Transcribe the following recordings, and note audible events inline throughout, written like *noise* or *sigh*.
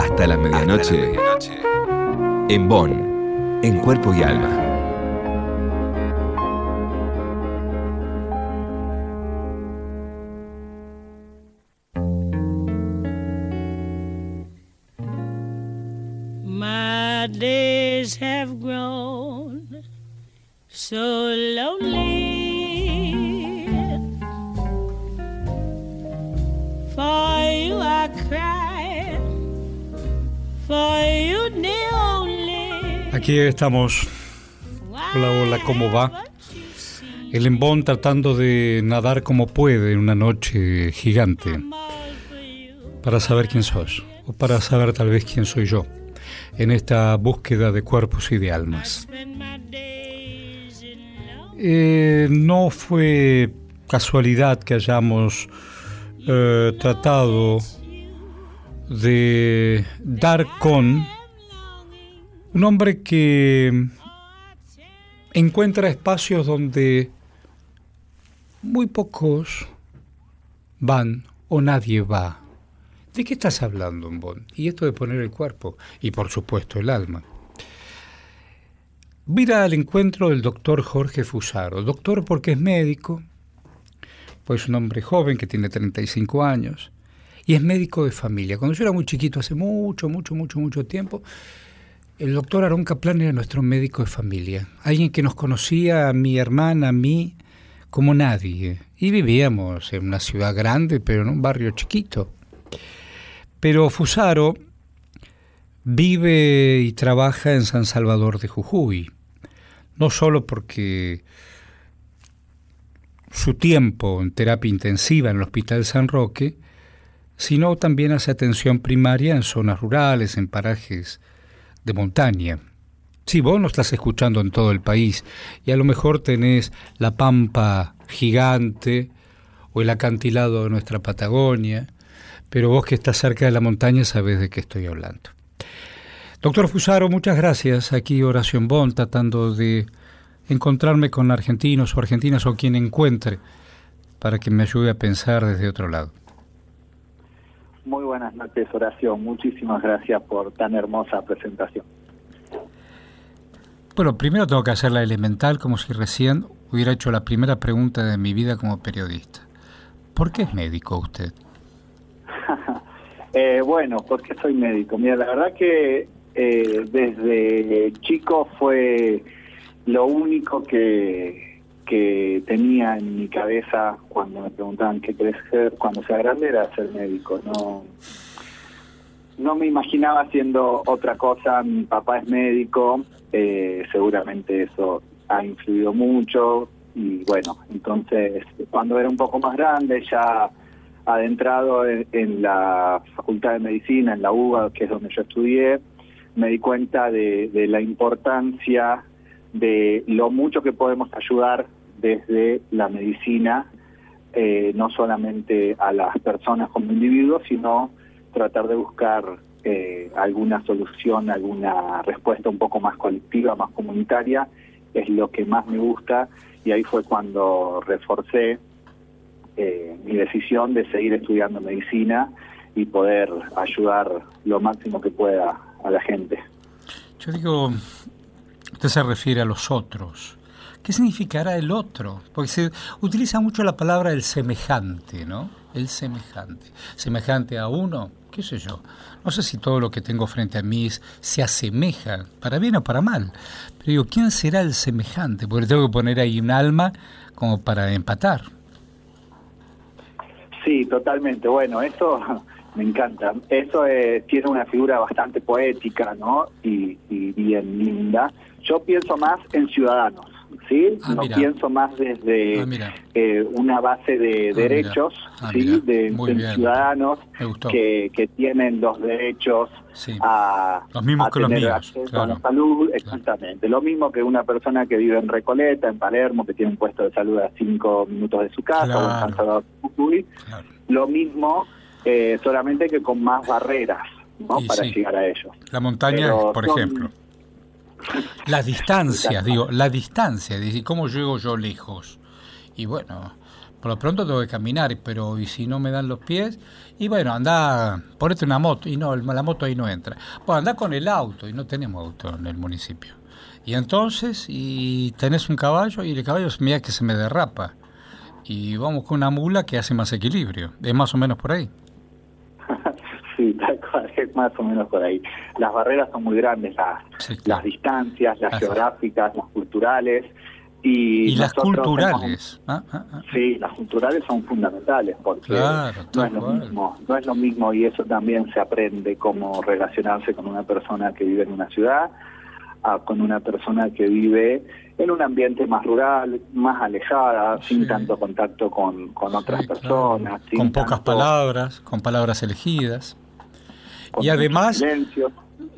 Hasta la medianoche. En Bonn, en cuerpo y alma. My days have grown so lonely. Aquí estamos. Hola, hola, ¿cómo va? El embón tratando de nadar como puede en una noche gigante para saber quién sos o para saber tal vez quién soy yo en esta búsqueda de cuerpos y de almas. Eh, no fue casualidad que hayamos eh, tratado de dar con un hombre que encuentra espacios donde muy pocos van o nadie va. ¿De qué estás hablando, Bon? Y esto de poner el cuerpo y por supuesto el alma. Mira al encuentro del doctor Jorge Fusaro. Doctor porque es médico, pues es un hombre joven que tiene 35 años y es médico de familia. Cuando yo era muy chiquito, hace mucho, mucho, mucho, mucho tiempo, el doctor Aarón Kaplan era nuestro médico de familia. Alguien que nos conocía a mi hermana, a mí, como nadie. Y vivíamos en una ciudad grande, pero en un barrio chiquito. Pero Fusaro vive y trabaja en San Salvador de Jujuy, no solo porque su tiempo en terapia intensiva en el Hospital San Roque, sino también hace atención primaria en zonas rurales, en parajes de montaña. Si vos no estás escuchando en todo el país y a lo mejor tenés la pampa gigante o el acantilado de nuestra Patagonia, pero vos que estás cerca de la montaña sabés de qué estoy hablando. Doctor Fusaro, muchas gracias. Aquí Oración Bon, tratando de encontrarme con argentinos o argentinas o quien encuentre para que me ayude a pensar desde otro lado. Muy buenas noches, Oración. Muchísimas gracias por tan hermosa presentación. Bueno, primero tengo que hacer la elemental como si recién hubiera hecho la primera pregunta de mi vida como periodista. ¿Por qué es médico usted? *laughs* eh, bueno, porque soy médico. Mira, la verdad que eh, desde chico fue lo único que, que tenía en mi cabeza cuando me preguntaban qué querés ser cuando sea grande era ser médico. No, no me imaginaba haciendo otra cosa. Mi papá es médico, eh, seguramente eso ha influido mucho. Y bueno, entonces cuando era un poco más grande ya adentrado en, la Facultad de Medicina, en la UBA, que es donde yo estudié, me di cuenta de, la importancia de lo mucho que podemos ayudar desde la medicina, eh, no solamente a las personas como individuos, sino tratar de buscar eh, alguna solución, alguna respuesta un poco más colectiva, más comunitaria, es lo que más me gusta y ahí fue cuando reforcé eh, mi decisión de seguir estudiando medicina y poder ayudar lo máximo que pueda a la gente. Yo digo, usted se refiere a los otros. ¿Qué significará el otro? Porque se utiliza mucho la palabra el semejante, ¿no? El semejante. Semejante a uno, qué sé yo. No sé si todo lo que tengo frente a mí se asemeja, para bien o para mal. Pero digo, ¿quién será el semejante? Porque tengo que poner ahí un alma como para empatar. Sí, totalmente. Bueno, eso *laughs* me encanta. Eso eh, tiene una figura bastante poética, ¿no? Y, bien linda. Yo pienso más en ciudadanos, ¿sí? Ah, no mira. pienso más desde Ah, eh, una base de Ah, derechos. Ah, ¿sí? De, ciudadanos que, que tienen los derechos Sí. a, Los mismos a que los tener míos, acceso a claro. la salud, exactamente. Lo mismo que una persona que vive en Recoleta, en Palermo, que tiene un puesto de salud a cinco minutos de su casa, o en Claro. San Salvador. Claro. Lo mismo, eh, solamente que con más barreras, ¿no? Para sí. llegar a ellos. La montaña, Pero por son- ejemplo. Las *laughs* distancias, digo, la distancia, decir, ¿cómo llego yo lejos? Y bueno, Por lo pronto tengo que caminar, pero y si no me dan los pies, y bueno, anda, ponete una moto, y no, la moto ahí no entra. Bueno, anda con el auto, y no tenemos auto en el municipio. Y entonces, y tenés un caballo, y el caballo mira que se me derrapa. Y vamos con una mula que hace más equilibrio. Es más o menos por ahí. Sí, *laughs* tal cual, es más o menos por ahí. Las barreras son muy grandes, las, las distancias, las geográficas, las culturales. Y, las culturales. Ah, ah, ah. Sí, las culturales son fundamentales porque no es lo mismo, no es lo mismo y eso también se aprende cómo relacionarse con una persona que vive en una ciudad, a, con una persona que vive en un ambiente más rural, más alejada, sin tanto contacto con, con otras personas. con pocas palabras, con palabras elegidas. Y además,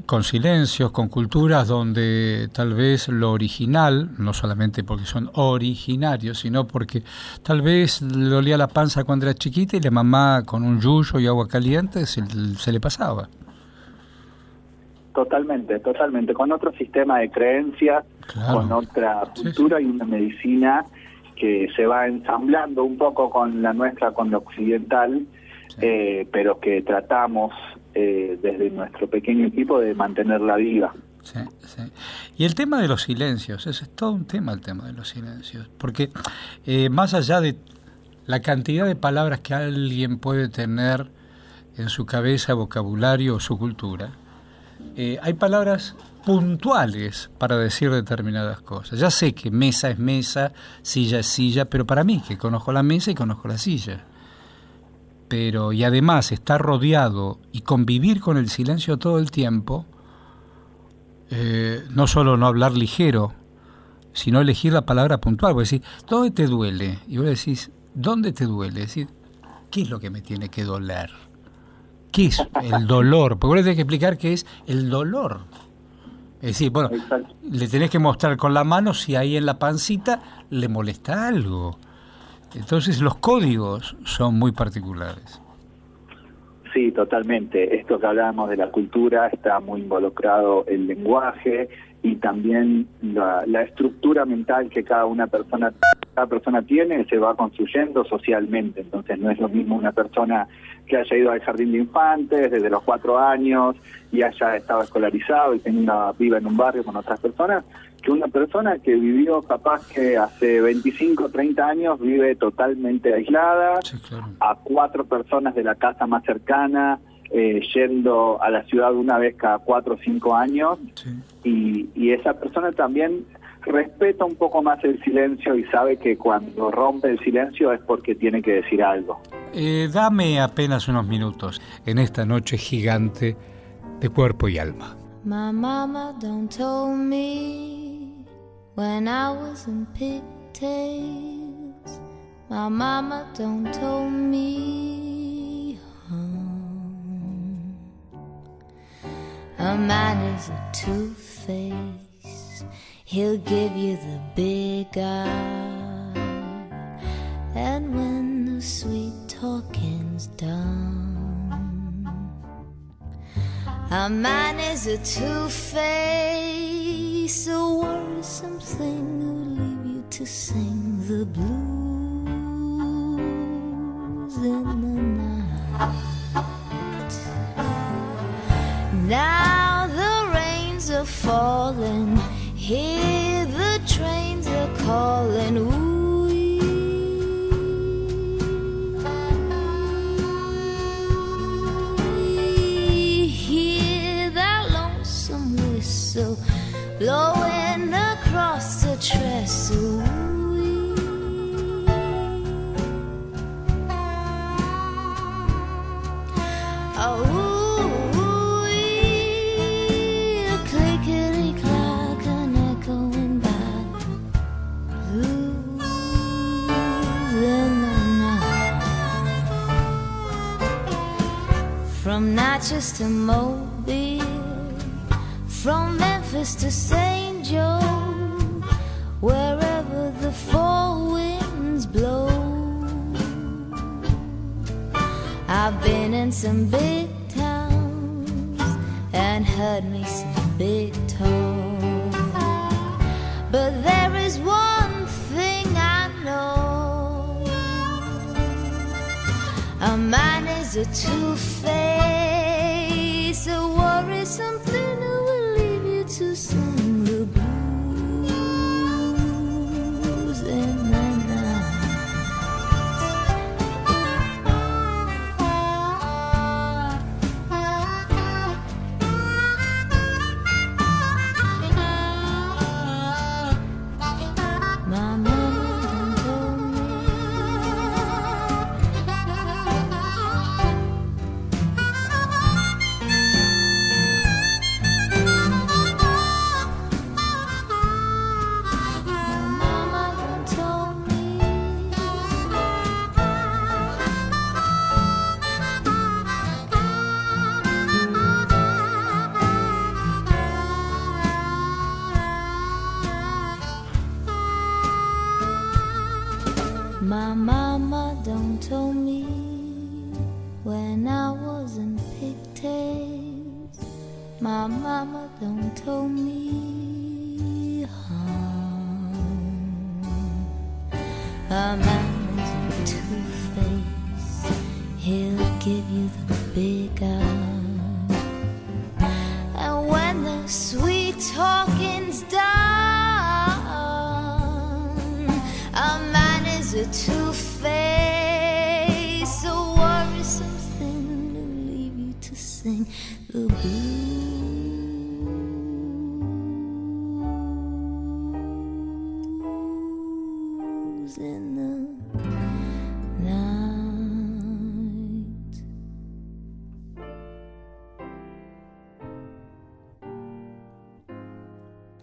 con silencios, con culturas donde tal vez lo original, no solamente porque son originarios, sino porque tal vez le olía la panza cuando era chiquita y la mamá con un yuyo y agua caliente se, se le pasaba. Totalmente, totalmente. Con otro sistema de creencias, con otra cultura y una medicina que se va ensamblando un poco con la nuestra, con la occidental, eh, pero que tratamos eh, desde nuestro pequeño equipo de mantenerla viva. Sí, sí. Y el tema de los silencios, ese es todo un tema el tema de los silencios, porque eh, más allá de la cantidad de palabras que alguien puede tener en su cabeza, vocabulario o su cultura, eh, hay palabras puntuales para decir determinadas cosas. Ya sé que mesa es mesa, silla es silla, pero para mí, que conozco la mesa y conozco la silla. Pero, y además estar rodeado y convivir con el silencio todo el tiempo, eh, no solo no hablar ligero, sino elegir la palabra puntual. Vos decís, ¿dónde te duele? Y vos decís, ¿dónde te duele? decir, ¿qué es lo que me tiene que doler? ¿Qué es el dolor? Porque vos le tenés que explicar qué es el dolor. Es decir, bueno, le tenés que mostrar con la mano si ahí en la pancita le molesta algo. Entonces los códigos son muy particulares. Sí, totalmente. Esto que hablábamos de la cultura está muy involucrado el lenguaje y también la, la estructura mental que cada una persona cada persona tiene se va construyendo socialmente. Entonces no es lo mismo una persona que haya ido al jardín de infantes desde los cuatro años y haya estado escolarizado y tenga viva en un barrio con otras personas, que una persona que vivió capaz que hace 25, 30 años vive totalmente aislada, a cuatro personas de la casa más cercana, eh, yendo a la ciudad una vez cada cuatro o cinco años, y, y esa persona también respeta un poco más el silencio y sabe que cuando rompe el silencio es porque tiene que decir algo. Eh, dame apenas unos minutos en esta noche gigante de cuerpo y alma. My mama don't told me when I was in pigtails. My mama don't told me home. A man is a two-face. He'll give you the big eye. And when the sweet talking's done. A man is a two-face, a worrisome thing who'll leave you to sing the blues in the night. Now the rains are falling, hear the trains are calling. Ooh, night. Oh, from Natchez to Mobile, from Memphis to St. Joe, some big towns and heard me told me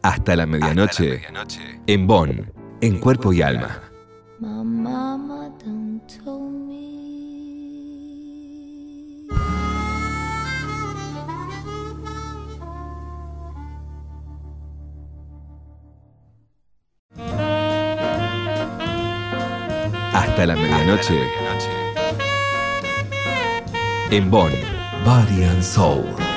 Hasta la medianoche. En Bonn, en cuerpo y alma. My mama done told me. Hasta la medianoche. En Bonn, Body and Soul.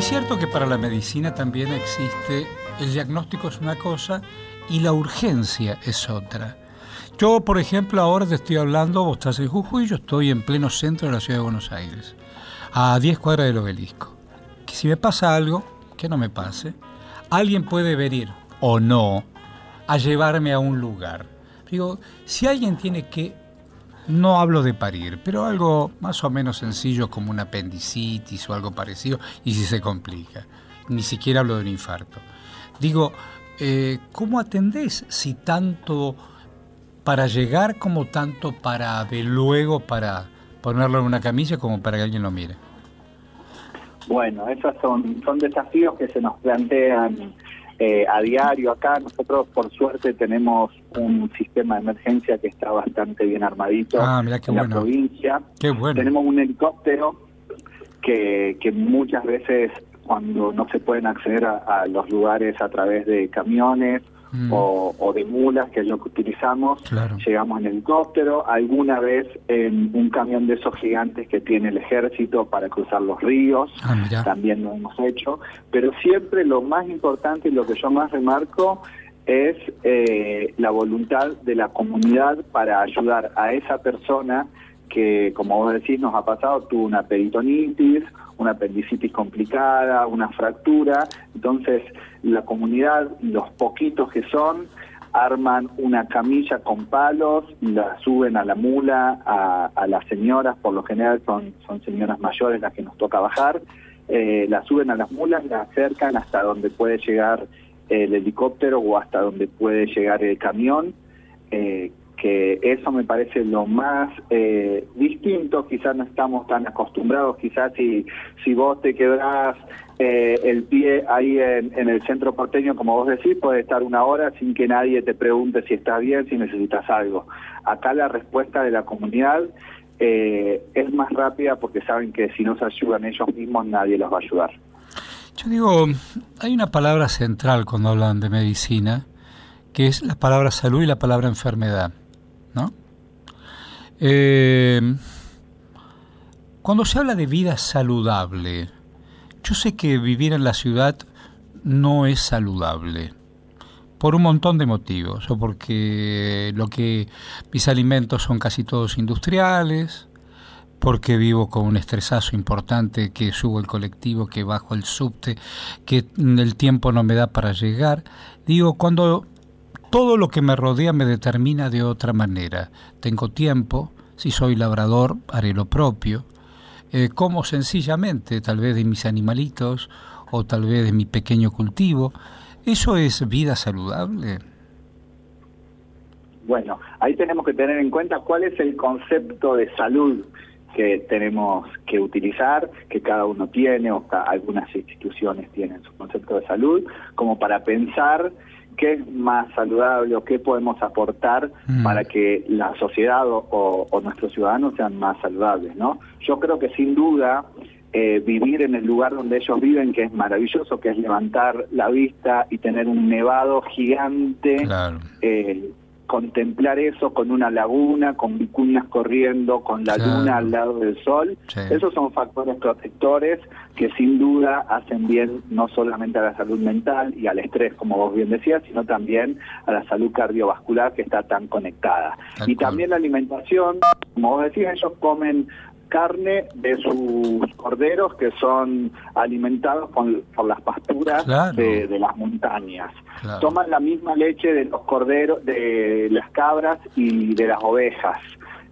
Es cierto que para la medicina también existe, el diagnóstico es una cosa y la urgencia es otra. Yo, por ejemplo, ahora te estoy hablando, vos estás en Jujuy, yo estoy en pleno centro de la ciudad de Buenos Aires, a 10 cuadras del obelisco. Si me pasa algo, que no me pase, alguien puede venir, o no, a llevarme a un lugar. Digo, si alguien tiene que no hablo de parir, pero algo más o menos sencillo como una apendicitis o algo parecido, y si se complica. Ni siquiera hablo de un infarto. Digo, eh, ¿cómo atendés si tanto para llegar como tanto para de luego para ponerlo en una camilla como para que alguien lo mire? Bueno, esos son, son desafíos que se nos plantean eh, a diario acá. Nosotros, por suerte, tenemos un sistema de emergencia que está bastante bien armadito Ah, mirá qué en la provincia. Qué bueno. Tenemos un helicóptero que, que muchas veces cuando no se pueden acceder a, a los lugares a través de camiones Mm. o, o de mulas, que es lo que utilizamos, Claro. llegamos en helicóptero, alguna vez en un camión de esos gigantes que tiene el ejército para cruzar los ríos, Ah, también lo hemos hecho, pero siempre lo más importante y lo que yo más remarco es eh, la voluntad de la comunidad para ayudar a esa persona que, como vos decís, nos ha pasado, tuvo una peritonitis, una apendicitis complicada, una fractura, entonces la comunidad, los poquitos que son, arman una camilla con palos, la suben a la mula, a, las señoras, por lo general son, son señoras mayores las que nos toca bajar, eh, la suben a las mulas, la acercan hasta donde puede llegar el helicóptero o hasta donde puede llegar el camión, eh, que eso me parece lo más eh, distinto, quizás no estamos tan acostumbrados, quizás si, si vos te quebrás eh, el pie ahí en, el centro porteño, como vos decís, puede estar una hora sin que nadie te pregunte si estás bien, si necesitas algo. Acá la respuesta de la comunidad eh, es más rápida porque saben que si no se ayudan ellos mismos nadie los va a ayudar. Yo digo, hay una palabra central cuando hablan de medicina, que es la palabra salud y la palabra enfermedad, ¿no? Eh, cuando se habla de vida saludable, yo sé que vivir en la ciudad no es saludable por un montón de motivos, o porque lo que mis alimentos son casi todos industriales, porque vivo con un estresazo importante, que subo el colectivo, que bajo el subte, que el tiempo no me da para llegar. Digo, cuando todo lo que me rodea me determina de otra manera. Tengo tiempo, si soy labrador, haré lo propio. Eh, como sencillamente, tal vez de mis animalitos o tal vez de mi pequeño cultivo. ¿Eso es vida saludable? Bueno, ahí tenemos que tener en cuenta cuál es el concepto de salud que tenemos que utilizar, que cada uno tiene o algunas instituciones tienen su concepto de salud, como para pensar qué es más saludable o qué podemos aportar Mm. para que la sociedad o, o nuestros ciudadanos sean más saludables, ¿no? Yo creo que sin duda eh, vivir en el lugar donde ellos viven, que es maravilloso, que es levantar la vista y tener un nevado gigante, Claro. eh, contemplar eso con una laguna, con vicuñas corriendo, con la Claro. luna al lado del sol, Sí. esos son factores protectores que sin duda hacen bien no solamente a la salud mental y al estrés, como vos bien decías, sino también a la salud cardiovascular que está tan conectada. Tal y cual. también la alimentación, como vos decías, ellos comen carne de sus corderos que son alimentados con, por las pasturas Claro. de, de las montañas. Claro. Toman la misma leche de los corderos, de las cabras y de las ovejas.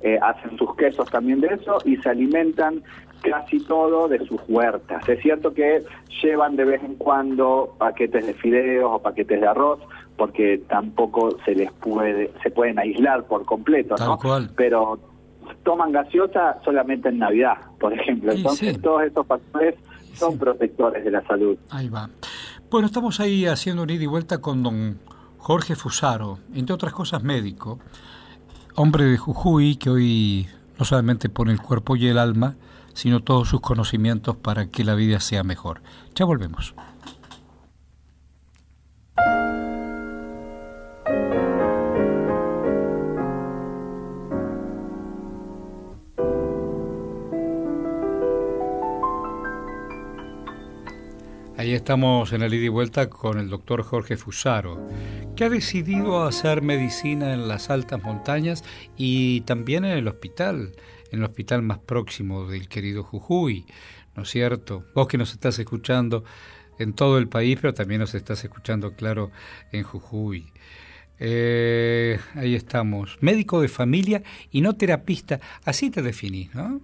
Eh, hacen sus quesos también de eso y se alimentan casi todo de sus huertas. Es cierto que llevan de vez en cuando paquetes de fideos o paquetes de arroz porque tampoco se les puede se pueden aislar por completo, Tal ¿no? cual. Pero toman gaseosa solamente en Navidad, por ejemplo. Entonces sí. todos estos factores son Sí. protectores de la salud. Ahí va. Bueno, estamos ahí haciendo un ida y vuelta con don Jorge Fusaro, entre otras cosas médico, hombre de Jujuy que hoy no solamente pone el cuerpo y el alma, sino todos sus conocimientos para que la vida sea mejor. Ya volvemos. Ahí estamos en el ida y vuelta con el doctor Jorge Fusaro, que ha decidido hacer medicina en las altas montañas y también en el hospital, en el hospital más próximo del querido Jujuy, ¿no es cierto? Vos que nos estás escuchando en todo el país, pero también nos estás escuchando, claro, en Jujuy. Eh, ahí estamos, médico de familia y no terapista, así te definís, ¿no?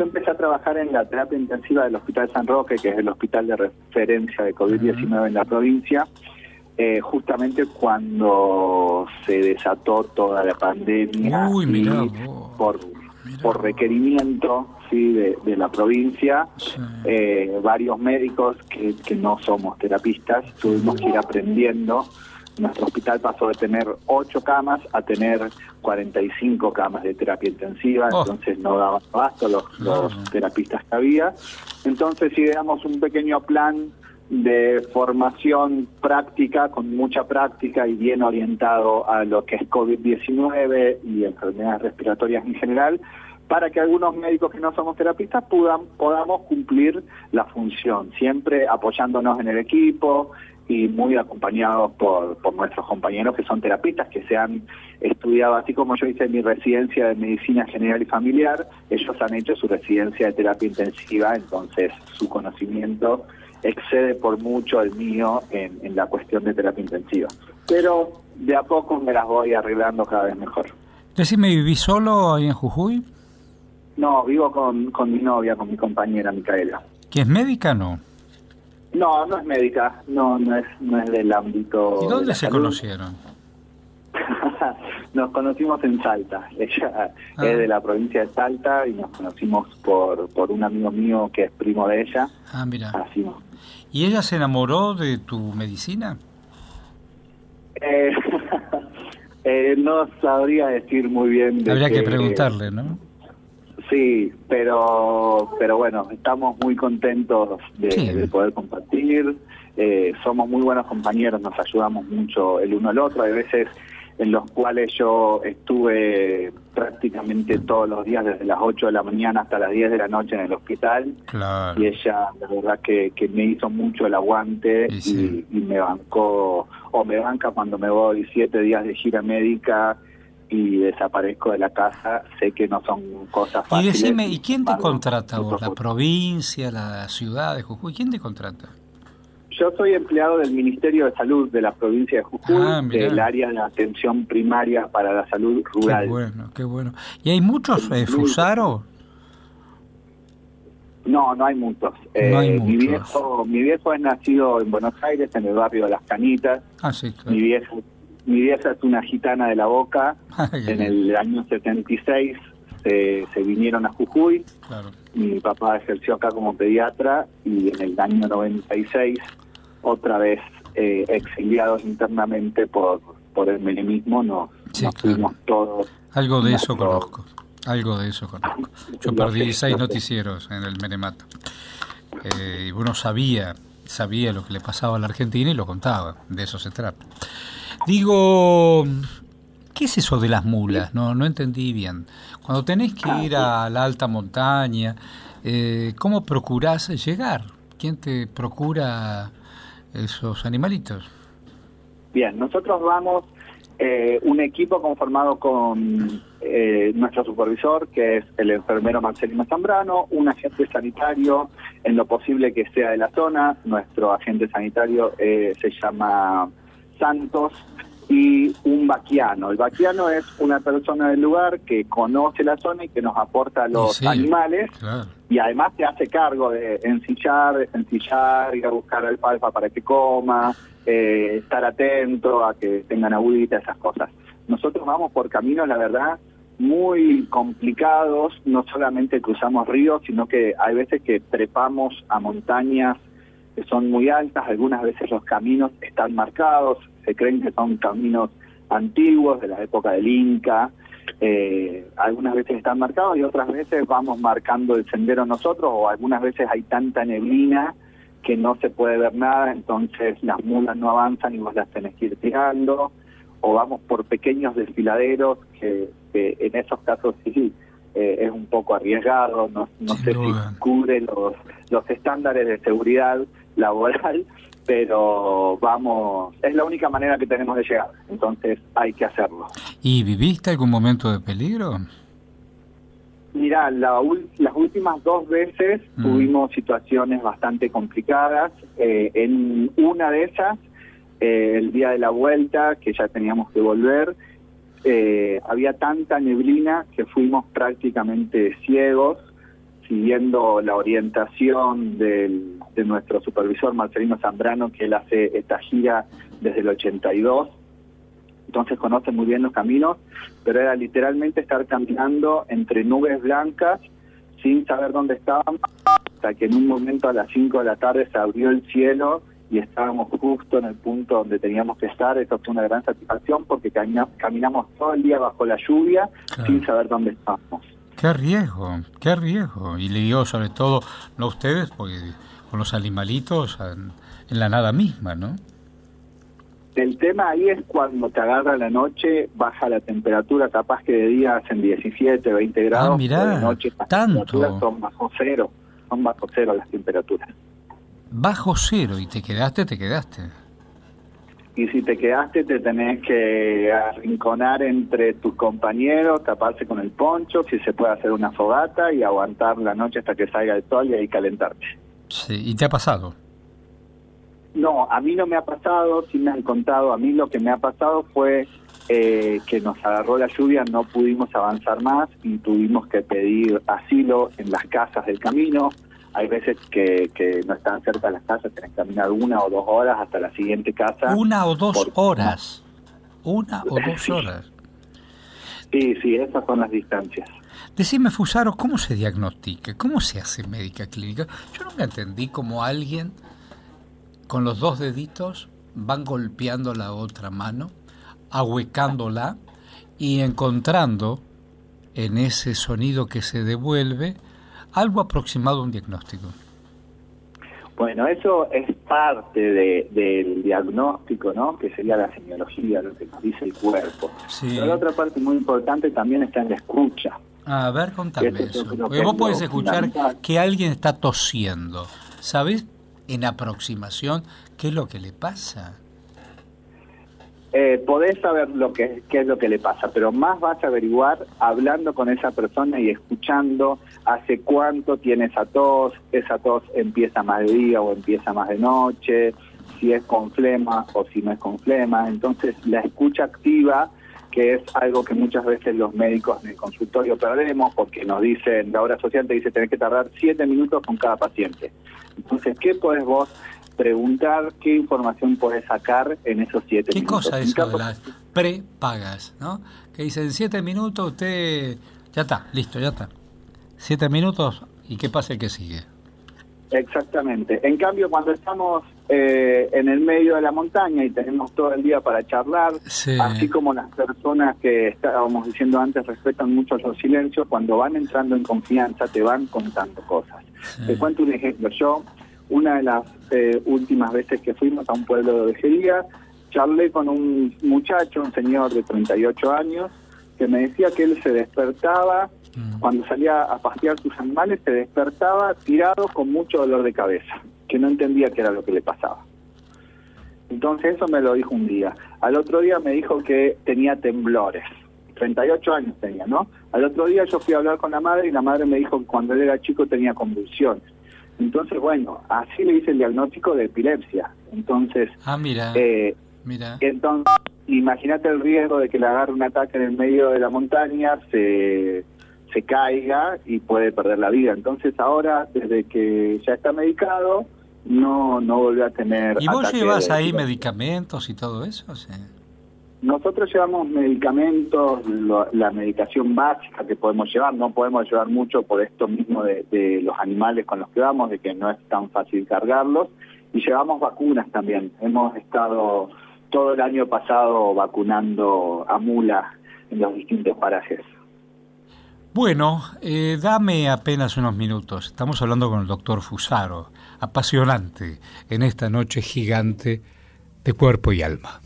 Yo empecé a trabajar en la terapia intensiva del Hospital San Roque, que es el hospital de referencia de COVID-19 en la provincia, eh, justamente cuando se desató toda la pandemia Uy, mirá por, Mirá por requerimiento sí, de, de la provincia, Sí. eh, varios médicos que, que no somos terapistas tuvimos que ir aprendiendo. Nuestro hospital pasó de tener 8 camas a tener 45 camas de terapia intensiva, Oh. entonces no daban abasto los, terapistas que había. Entonces ideamos un pequeño plan de formación práctica, con mucha práctica y bien orientado a lo que es COVID-19 y enfermedades respiratorias en general, para que algunos médicos que no somos terapistas podamos cumplir la función, siempre apoyándonos en el equipo y muy acompañados por, por nuestros compañeros que son terapistas, que se han estudiado, así como yo hice mi residencia de medicina general y familiar, ellos han hecho su residencia de terapia intensiva, entonces su conocimiento excede por mucho el mío en, en la cuestión de terapia intensiva. Pero de a poco me las voy arreglando cada vez mejor. Decime, ¿vivís solo ahí en Jujuy? No, vivo con, con mi novia, con mi compañera Micaela. ¿Que es médica no? No, no es médica, no, no es, no es del ámbito. ¿Y de dónde se salud. conocieron? *laughs* nos conocimos en Salta. Ella Ah. es de la provincia de Salta y nos conocimos por, por un amigo mío que es primo de ella. Ah, mira. Así ¿Y ella se enamoró de tu medicina? Eh, *laughs* eh, no sabría decir muy bien. de Habría que preguntarle, ¿no? Sí, pero pero bueno, estamos muy contentos de, Sí. de poder compartir. Eh, somos muy buenos compañeros, nos ayudamos mucho el uno al otro. Hay veces en los cuales yo estuve prácticamente todos los días desde las 8 de la mañana hasta las 10 de la noche en el hospital Claro. y ella la verdad que, que me hizo mucho el aguante Y sí. y, y me bancó o me banca cuando me voy siete días de gira médica y desaparezco de la casa sé que no son cosas Y fáciles decime, ¿y quién te contrata vos? ¿La provincia, la ciudad de Jujuy? ¿Quién te contrata? yo soy empleado del Ministerio de Salud de la provincia de Jujuy Ah, del área de atención primaria para la salud rural Qué bueno, qué bueno. ¿Y hay muchos eh, fusaros? no no hay muchos, No hay mi viejo mi viejo es nacido en Buenos Aires en el barrio de las Canitas Ah, sí, claro. Mi vieja, mi vieja es una gitana de la boca. *laughs* En el año 76 se, se vinieron a Jujuy. Claro. Mi papá ejerció acá como pediatra y en el año 96 otra vez eh, exiliados internamente por, por el menemismo nos, Sí, nos claro. fuimos todos. Algo de eso conozco. Algo de eso conozco. *laughs* Yo perdí seis noticieros en el Menemato. Eh, y uno sabía, sabía lo que le pasaba a la Argentina y lo contaba. De eso se trata. Digo, ¿qué es eso de las mulas? No, no entendí bien. Cuando tenés que ir a la alta montaña, eh, ¿cómo procurás llegar? ¿Quién te procura esos animalitos? Bien, nosotros vamos eh, un equipo conformado con eh, nuestro supervisor, que es el enfermero Marcelino Zambrano, un agente sanitario, en lo posible que sea de la zona, nuestro agente sanitario eh, se llama Santos, y un vaquiano. El vaquiano es una persona del lugar que conoce la zona y que nos aporta los sí. animales Claro. y además se hace cargo de ensillar, desensillar, ir a buscar alfalfa para que coma, eh, estar atento a que tengan agüita, esas cosas. Nosotros vamos por caminos, la verdad, muy complicados, no solamente cruzamos ríos, sino que hay veces que trepamos a montañas que son muy altas, algunas veces los caminos están marcados, se creen que son caminos antiguos de la época del Inca, eh, algunas veces están marcados y otras veces vamos marcando el sendero nosotros o algunas veces hay tanta neblina que no se puede ver nada, entonces las mulas no avanzan y vos las tenés que ir tirando, o vamos por pequeños desfiladeros que, que en esos casos sí eh, es un poco arriesgado, no, no sé duda. si cubre los, los estándares de seguridad laboral, *laughs* pero vamos, es la única manera que tenemos de llegar, entonces hay que hacerlo. ¿Y viviste algún momento de peligro? Mira, la las últimas dos veces Mm. tuvimos situaciones bastante complicadas. Eh, en una de esas, eh, el día de la vuelta, que ya teníamos que volver, eh, había tanta neblina que fuimos prácticamente ciegos, siguiendo la orientación del- de nuestro supervisor Marcelino Zambrano, que él hace esta gira desde el 82 entonces conoce muy bien los caminos, pero era literalmente estar caminando entre nubes blancas sin saber dónde estábamos, hasta que en un momento a las 5 de la tarde se abrió el cielo y estábamos justo en el punto donde teníamos que estar. Eso fue una gran satisfacción porque camina- caminamos todo el día bajo la lluvia Claro. sin saber dónde estábamos. Qué riesgo, qué riesgo. Y le digo sobre todo, no ustedes, porque con los animalitos en, en la nada misma, ¿no? El tema ahí es cuando te agarra la noche, baja la temperatura, capaz que de día hacen 17, 20 grados, Ah, mirá, pero de noche las tanto. temperaturas son bajo cero, son bajo cero las temperaturas. Bajo cero y te quedaste, te quedaste. Y si te quedaste, te tenés que arrinconar entre tus compañeros, taparse con el poncho, si se puede hacer una fogata y aguantar la noche hasta que salga el sol y ahí calentarte. Sí, ¿Y te ha pasado? No, a mí no me ha pasado, sí me han contado, a mí lo que me ha pasado fue eh, que nos agarró la lluvia, no pudimos avanzar más y tuvimos que pedir asilo en las casas del camino. Hay veces que, que no están cerca de las casas, tenés que caminar una o dos horas hasta la siguiente casa. Una o dos Por- horas. Una o *laughs* dos Sí. horas. Sí, sí, esas son las distancias. Decime, Fusaro, ¿cómo se diagnostica? ¿Cómo se hace médica clínica? Yo nunca entendí cómo alguien con los dos deditos van golpeando la otra mano, ahuecándola y encontrando en ese sonido que se devuelve algo aproximado a un diagnóstico. Bueno, eso es parte de, del diagnóstico, ¿no? Que sería la semiología, lo que nos dice el cuerpo. Pero la otra parte muy importante también está en la escucha. A ver, contame eso. Porque vos podés escuchar que alguien está tosiendo. ¿Sabés en aproximación qué es lo que le pasa? eh, podés saber lo que qué es lo que le pasa, pero más vas a averiguar hablando con esa persona y escuchando hace cuánto tiene esa tos, esa tos empieza más de día o empieza más de noche, si es con flema o si no es con flema. Entonces, la escucha activa, que es algo que muchas veces los médicos en el consultorio perdemos porque nos dicen, la obra social te dice tenés que tardar siete minutos con cada paciente. Entonces, ¿qué podés vos preguntar qué información puedes sacar en esos siete ¿Qué minutos. ¿Qué cosa es eso de las prepagas? ¿no? Que dicen siete minutos, usted ya está, listo, ya está. Siete minutos y qué pasa el que sigue. Exactamente. En cambio, cuando estamos eh, en el medio de la montaña y tenemos todo el día para charlar, así como las personas que estábamos diciendo antes respetan mucho los silencios, cuando van entrando en confianza te van contando cosas. Te cuento un ejemplo. Yo una de las eh, últimas veces que fuimos a un pueblo de ovejería, charlé con un muchacho, un señor de 38 años, que me decía que él se despertaba. Cuando salía a pasear sus animales, se despertaba tirado con mucho dolor de cabeza, que no entendía qué era lo que le pasaba. Entonces eso me lo dijo un día. Al otro día me dijo que tenía temblores. 38 años tenía, ¿no? Al otro día yo fui a hablar con la madre y la madre me dijo que cuando él era chico tenía convulsiones. Entonces, bueno, así le hice el diagnóstico de epilepsia. Entonces, ah, mira, eh, mira. Entonces, imagínate el riesgo de que le agarre un ataque en el medio de la montaña, se, se caiga y puede perder la vida. Entonces, ahora, desde que ya está medicado, no no volvió a tener. ¿Y vos llevas ahí medicamentos y todo eso? Sí. Nosotros llevamos medicamentos, la medicación básica que podemos llevar, no podemos llevar mucho por esto mismo de, los animales con los que vamos, de que no es tan fácil cargarlos, y llevamos vacunas también. Hemos estado todo el año pasado vacunando a mula en los distintos parajes. Bueno, eh, dame apenas unos minutos. Estamos hablando con el doctor Fusaro, apasionante en esta noche gigante de cuerpo y alma.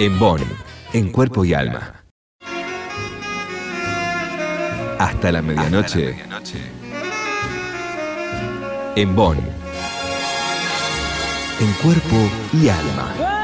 En Bonn, en cuerpo y alma. Hasta la medianoche. En Bonn. En cuerpo y alma.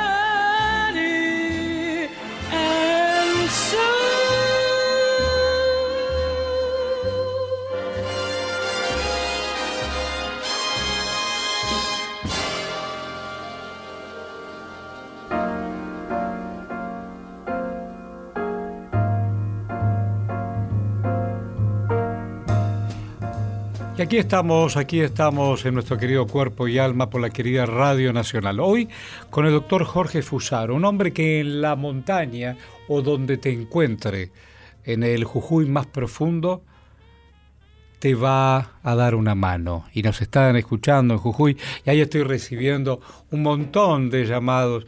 Aquí estamos, aquí estamos en nuestro querido cuerpo y alma por la querida Radio Nacional. Hoy con el doctor Jorge Fusaro, un hombre que en la montaña o donde te encuentre, en el Jujuy más profundo, te va a dar una mano. Y nos están escuchando en Jujuy y ahí estoy recibiendo un montón de llamados,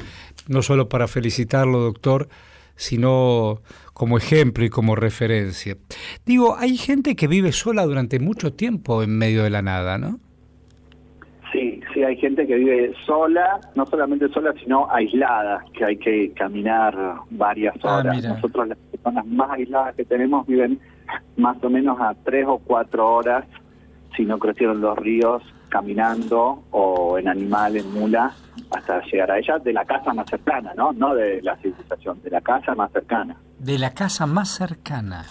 no solo para felicitarlo, doctor, sino como ejemplo y como referencia. Digo, hay gente que vive sola durante mucho tiempo en medio de la nada, ¿no? Sí, sí, hay gente que vive sola, no solamente sola, sino aislada, que hay que caminar varias Ah, horas. Nosotros las personas más aisladas que tenemos viven más o menos a tres o cuatro horas, si no crecieron los ríos, caminando o en animal, en mula, hasta llegar a ella, de la casa más cercana, ¿no? No de la civilización, de la casa más cercana. De la casa más cercana.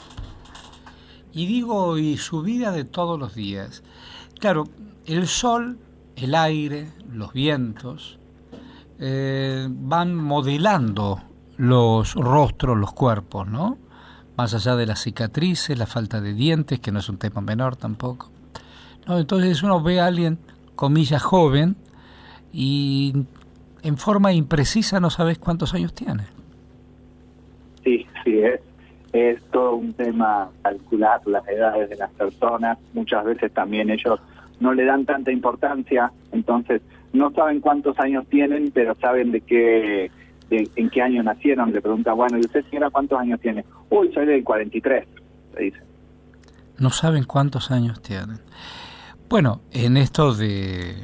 Y digo, y su vida de todos los días. Claro, el sol, el aire, los vientos, eh, van modelando los rostros, los cuerpos, ¿no? Más allá de las cicatrices, la falta de dientes, que no es un tema menor tampoco. ¿No? Entonces uno ve a alguien, comillas, joven, y en forma imprecisa no sabes cuántos años tiene. Sí, sí, es, es todo un tema calcular las edades de las personas. Muchas veces también ellos no le dan tanta importancia, entonces no saben cuántos años tienen, pero saben de qué, de, en qué año nacieron. Le pregunta, bueno, ¿y usted señora cuántos años tiene? Uy, soy del 43, le dice. No saben cuántos años tienen. Bueno, en esto de...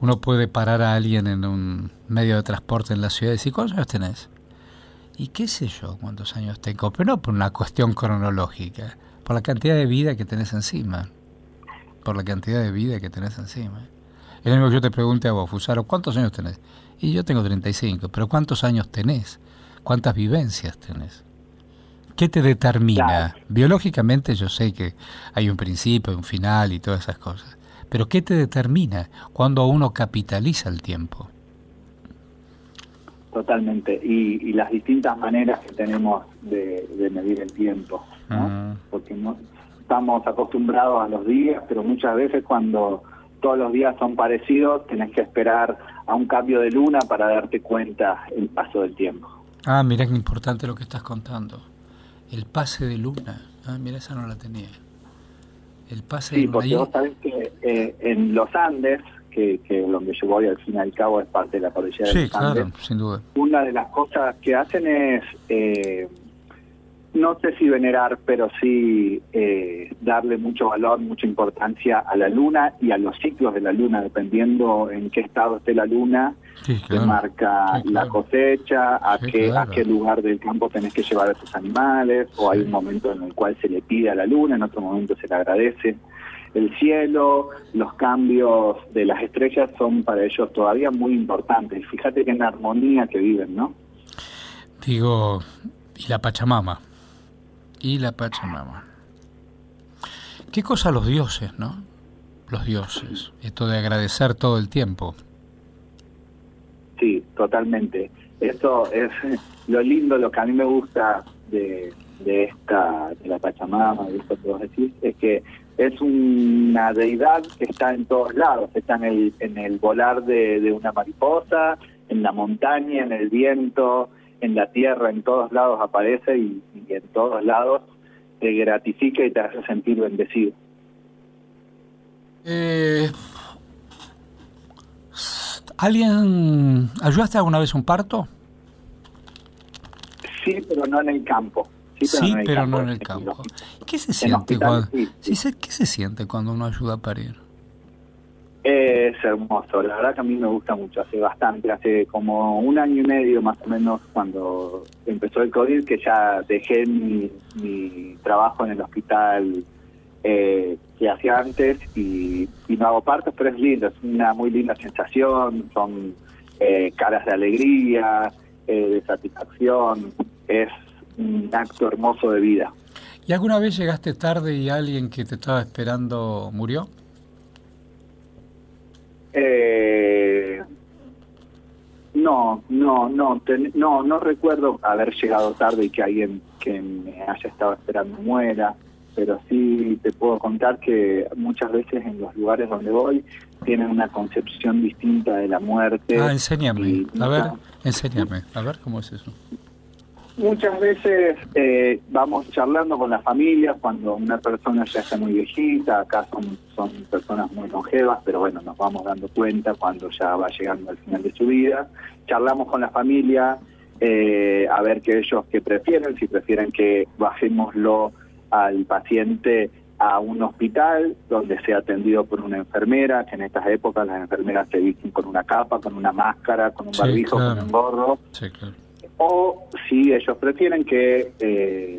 Uno puede parar a alguien en un medio de transporte en la ciudad y decir, ¿cuántos años tenés? Y qué sé yo cuántos años tengo, pero no por una cuestión cronológica, por la cantidad de vida que tenés encima. Por la cantidad de vida que tenés encima. Es lo mismo que yo te pregunte a vos, Fusaro, ¿cuántos años tenés? Y yo tengo 35, pero ¿cuántos años tenés? ¿Cuántas vivencias tenés? ¿Qué te determina? Claro. Biológicamente yo sé que hay un principio, un final y todas esas cosas. Pero ¿qué te determina cuando uno capitaliza el tiempo? Totalmente. Y, y las distintas maneras que tenemos de, de medir el tiempo, ¿no? Mm. Porque no, estamos acostumbrados a los días, pero muchas veces cuando todos los días son parecidos, tenés que esperar a un cambio de luna para darte cuenta el paso del tiempo. Ah, mira qué importante lo que estás contando. El pase de luna. Ah, mira, esa no la tenía. El pase de luna. porque vos sabés que eh, en los Andes, que, que donde yo voy al fin y al cabo es parte de la cordillera de Sí, los Andes, claro, sin duda. una de las cosas que hacen es, eh, no sé si venerar, pero sí eh, darle mucho valor, mucha importancia a la luna y a los ciclos de la luna, dependiendo en qué estado esté la luna, Sí, te marca Sí, la cosecha, a, Sí, qué, claro. a qué lugar del campo tenés que llevar a tus animales, o hay un momento en el cual se le pide a la luna, en otro momento se le agradece. El cielo, los cambios de las estrellas son para ellos todavía muy importantes. Fíjate que en la armonía que viven, ¿no? Digo, y la Pachamama. Y la Pachamama. Qué cosa los dioses, ¿no? Los dioses. Esto de agradecer todo el tiempo. Sí, totalmente. Eso es *laughs* lo lindo, lo que a mí me gusta de, de esta, de la Pachamama, de esto que vos decís, es que es una deidad que está en todos lados, está en el, en el volar de, de una mariposa, en la montaña, en el viento, en la tierra, en todos lados aparece y, y en todos lados te gratifica y te hace sentir bendecido. Eh, ¿Alguien ayudaste alguna vez un parto? Sí, pero no en el campo. Sí, no pero no en el campo. ¿Qué se En siente hospitales, cuando, sí. sí, sé- ¿Qué se siente cuando uno ayuda a parir? Es hermoso, la verdad que a mí me gusta mucho, hace bastante, hace como un año y medio más o menos cuando empezó el COVID que ya dejé mi, trabajo en el hospital eh, que hacía antes y, y no hago partos, pero es lindo, es una muy linda sensación, son eh, caras de alegría, eh, de satisfacción, es un acto hermoso de vida. ¿Y alguna vez llegaste tarde y alguien que te estaba esperando murió? Eh, no, no, no, ten- no, no recuerdo haber llegado tarde y que alguien que me haya estado esperando muera, pero sí te puedo contar que muchas veces en los lugares donde voy tienen una concepción distinta de la muerte. Ah, enséñame. y A ver, enséñame. A ver cómo es eso. Muchas veces eh, vamos charlando con la familia cuando una persona ya está muy viejita, acá son, son personas muy longevas, pero bueno, nos vamos dando cuenta cuando ya va llegando al final de su vida. Charlamos con la familia eh, a ver qué ellos que prefieren, si prefieren que bajémoslo al paciente a un hospital donde sea atendido por una enfermera, que en estas épocas las enfermeras se visten con una capa, con una máscara, con un Sí, barbijo, claro. con un gorro, Sí, claro. O si ellos prefieren que eh,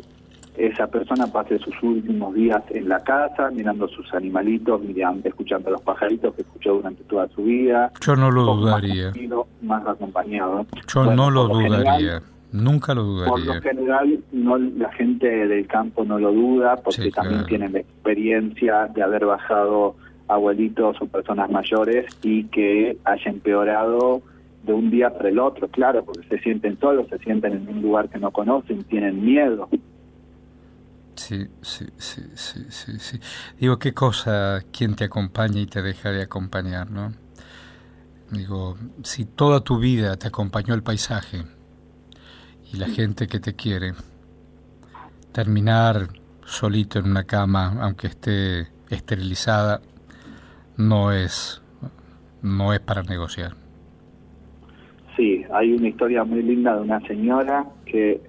esa persona pase sus últimos días en la casa, mirando sus animalitos, mirando, escuchando a los pajaritos que escuchó durante toda su vida. Yo no lo más dudaría. Más acompañado. Yo Bueno, no lo dudaría. general- Nunca lo por lo dudaría. general, no, la gente del campo no lo duda porque Sí, también claro. tienen la experiencia de haber bajado abuelitos o personas mayores y que haya empeorado de un día para el otro, claro, porque se sienten solos, se sienten en un lugar que no conocen, tienen miedo. Sí, sí, sí, sí, sí, sí. Digo, qué cosa quien te acompaña y te deja de acompañar, ¿no? Digo, si toda tu vida te acompañó el paisaje y la gente que te quiere, terminar solito en una cama, aunque esté esterilizada, no es, no es para negociar. Hay una historia muy linda de una señora que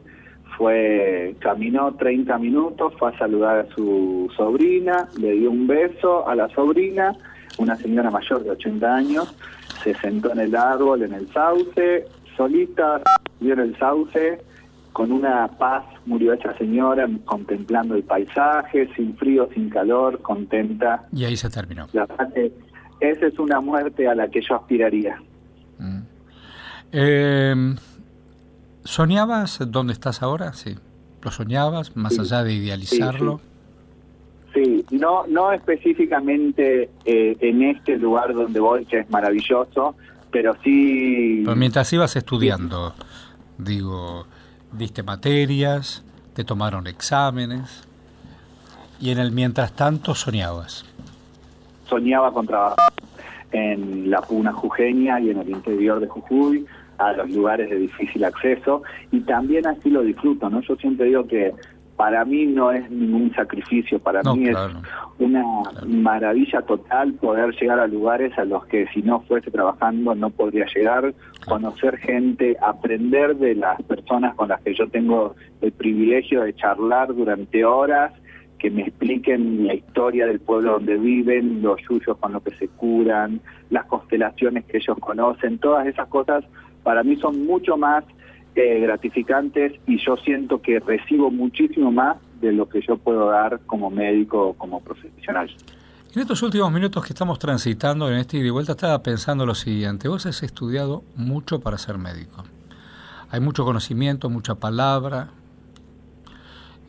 fue caminó 30 minutos, fue a saludar a su sobrina, le dio un beso a la sobrina, una señora mayor de 80 años, se sentó en el árbol, en el sauce, solita, vio en el sauce, con una paz murió esa señora contemplando el paisaje, sin frío, sin calor, contenta. Y ahí se terminó. La que esa es una muerte a la que yo aspiraría. Eh, ¿Soñabas dónde estás ahora? Sí. ¿Lo soñabas más Sí. allá de idealizarlo? Sí, no, no específicamente eh, en este lugar donde voy, que es maravilloso, pero sí... Pero mientras ibas estudiando, digo, diste materias, te tomaron exámenes y en el mientras tanto soñabas. soñaba con trabajar en la Puna Jujeña y en el interior de Jujuy, a los lugares de difícil acceso, y también así lo disfruto, ¿no? Yo siempre digo que para mí no es ningún sacrificio, para No, mí claro. es una maravilla total poder llegar a lugares a los que si no fuese trabajando no podría llegar, conocer gente, aprender de las personas con las que yo tengo el privilegio de charlar durante horas, que me expliquen la historia del pueblo donde viven, los yuyos con los que se curan, las constelaciones que ellos conocen, todas esas cosas para mí son mucho más eh, gratificantes y yo siento que recibo muchísimo más de lo que yo puedo dar como médico o como profesional. En estos últimos minutos que estamos transitando en este ida y vuelta, estaba pensando lo siguiente. Vos has estudiado mucho para ser médico. Hay mucho conocimiento, mucha palabra,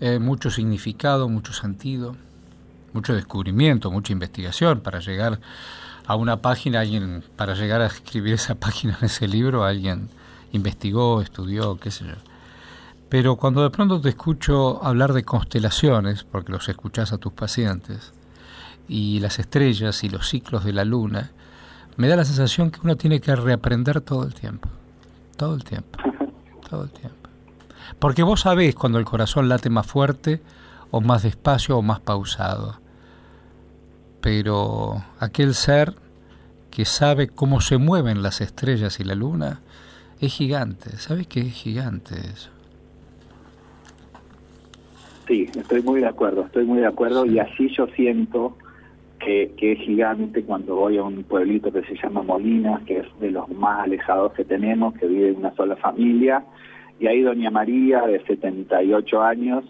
eh, mucho significado, mucho sentido, mucho descubrimiento, mucha investigación para llegar a una página, alguien, para llegar a escribir esa *laughs* página en ese libro, alguien investigó, estudió, qué sé yo. Pero cuando de pronto te escucho hablar de constelaciones, porque los escuchás a tus pacientes, y las estrellas y los ciclos de la luna, me da la sensación que uno tiene que reaprender todo el tiempo. Todo el tiempo. Todo el tiempo. Porque vos sabés cuando el corazón late más fuerte o más despacio o más pausado. Pero aquel ser que sabe cómo se mueven las estrellas y la luna es gigante. ¿Sabes qué es gigante eso? Sí, estoy muy de acuerdo, estoy muy de acuerdo y así yo siento que, que es gigante cuando voy a un pueblito que se llama Molinas, que es de los más alejados que tenemos, que vive una sola familia, y ahí doña María, de 78 años,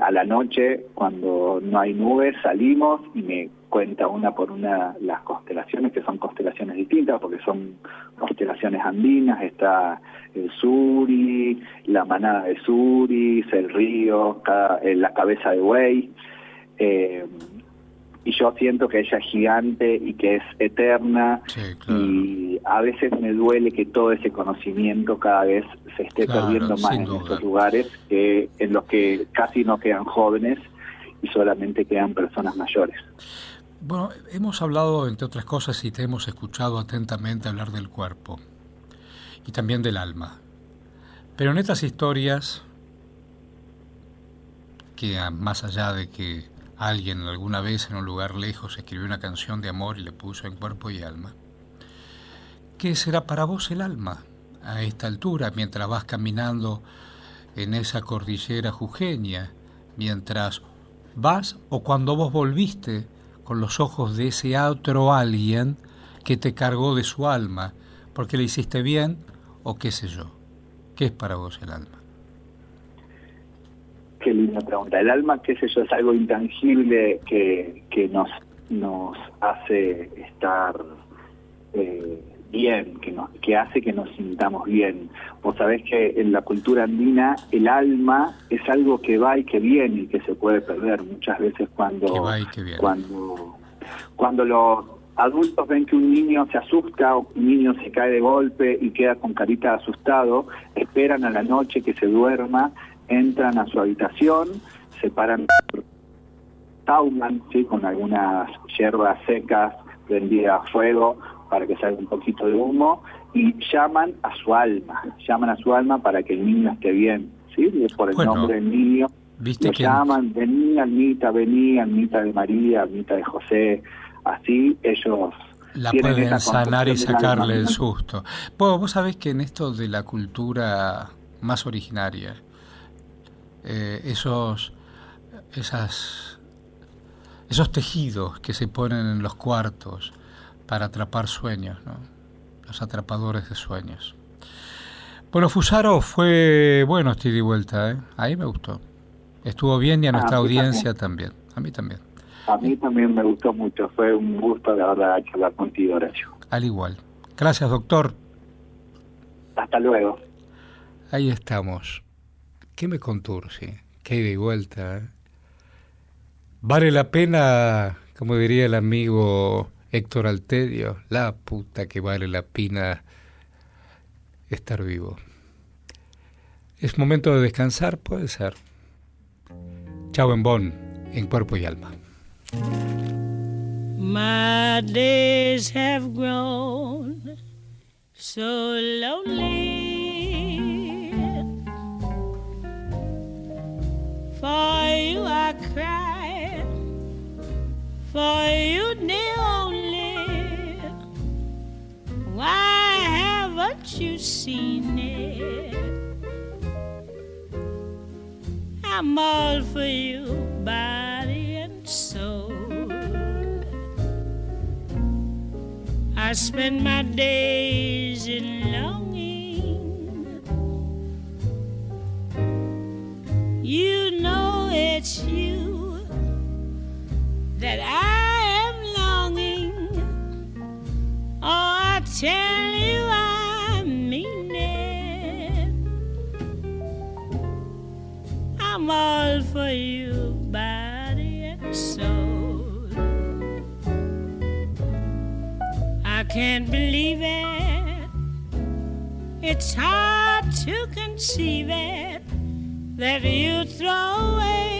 a la noche, cuando no hay nubes, salimos y me cuenta una por una las constelaciones, que son constelaciones distintas, porque son constelaciones andinas, está el Suri, la manada de Suris, el río, eh, la cabeza de buey, eh, y yo siento que ella es gigante y que es eterna y a veces me duele que todo ese conocimiento cada vez se esté perdiendo más en estos lugares que en los que casi no quedan jóvenes y solamente quedan personas mayores. Bueno, hemos hablado, entre otras cosas, y te hemos escuchado atentamente hablar del cuerpo y también del alma. Pero en estas historias, que más allá de que alguien alguna vez en un lugar lejos escribió una canción de amor y le puso en cuerpo y alma, ¿qué será para vos el alma a esta altura mientras vas caminando en esa cordillera jujeña, mientras vas o cuando vos volviste con los ojos de ese otro alguien que te cargó de su alma, porque le hiciste bien o qué sé yo. ¿Qué es para vos el alma? Qué linda pregunta. El alma, qué sé yo, es algo intangible que, que nos, nos hace estar eh, bien, que, nos, que hace que nos sintamos bien. Vos sabés que en la cultura andina el alma es algo que va y que viene y que se puede perder muchas veces cuando cuando cuando los adultos ven que un niño se asusta o un niño se cae de golpe y queda con carita asustado, esperan a la noche que se duerma, entran a su habitación, se paran tauman ¿sí? con algunas hierbas secas prendidas a fuego para que salga un poquito de humo y llaman a su alma, llaman a su alma para que el niño esté bien, ¿sí? por el nombre del niño. ¿viste lo llaman, vení, almita, vení, almita de María, almita de José, así ellos la pueden sanar y sacarle el susto. Vos sabés que en esto de la cultura más originaria, eh, esos, esas, esos tejidos que se ponen en los cuartos, para atrapar sueños, ¿no? los atrapadores de sueños. Bueno, Fusaro fue bueno este y vuelta, ¿eh? ahí me gustó. Estuvo bien y a nuestra audiencia también. a mí también. A mí también me gustó mucho, fue un gusto de verdad charlar contigo, Horacio. Al igual. Gracias, doctor. Hasta luego. Ahí estamos. ¿Qué me conturce? Qué ida y vuelta. Vale la pena, como diría el amigo Héctor Altedio, la puta que vale la pena estar vivo. ¿Es momento de descansar? Puede ser. Chao en Bon, en cuerpo y alma. My days have grown so lonely. For you I cry, for you Why haven't you seen it? I'm all for you, body and soul. I spend my days in longing. It's you that I am longing. Oh, I tell you I mean it. I'm all for you, body and soul. I can't believe it. It's hard to conceive it that you throw away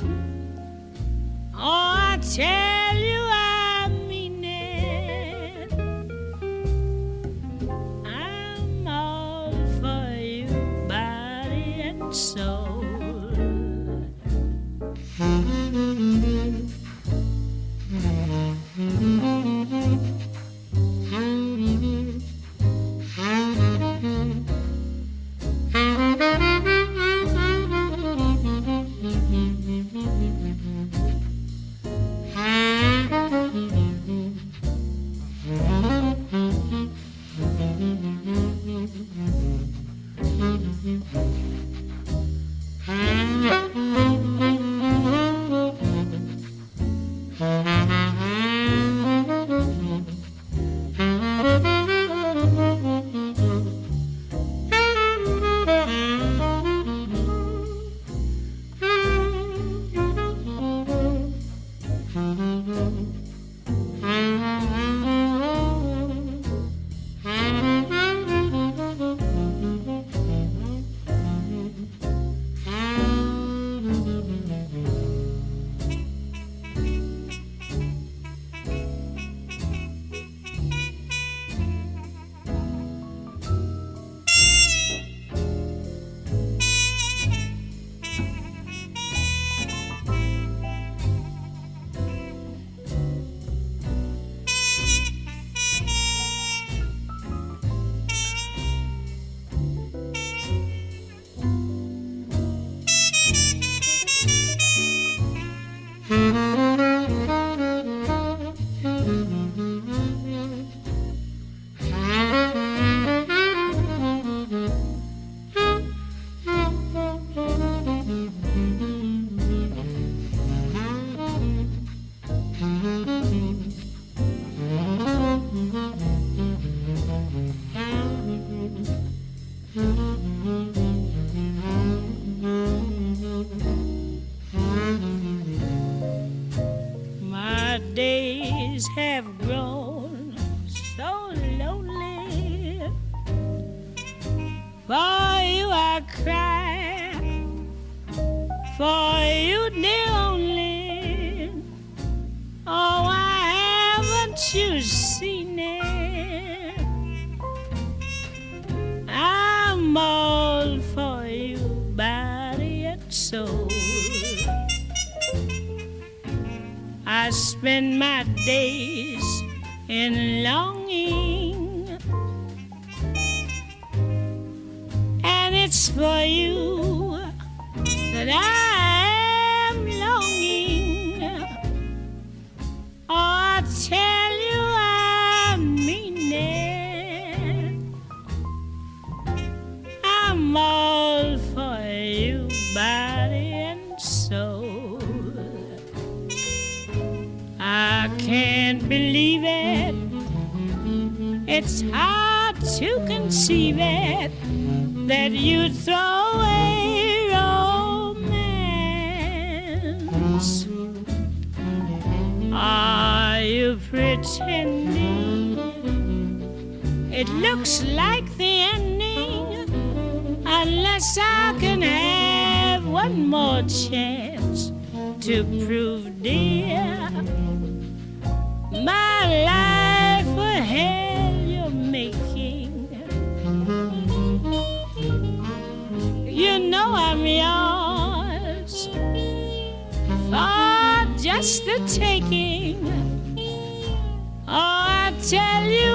Oh, I tell it's for you that I am longing. Oh, I tell you, I mean it. I'm all for you, body and soul. I can't believe it. It's hard to conceive it that you'd throw away romance. Are you pretending? It looks like the ending, unless I can have one more chance to prove, dear, my life just the taking. Oh, I tell you,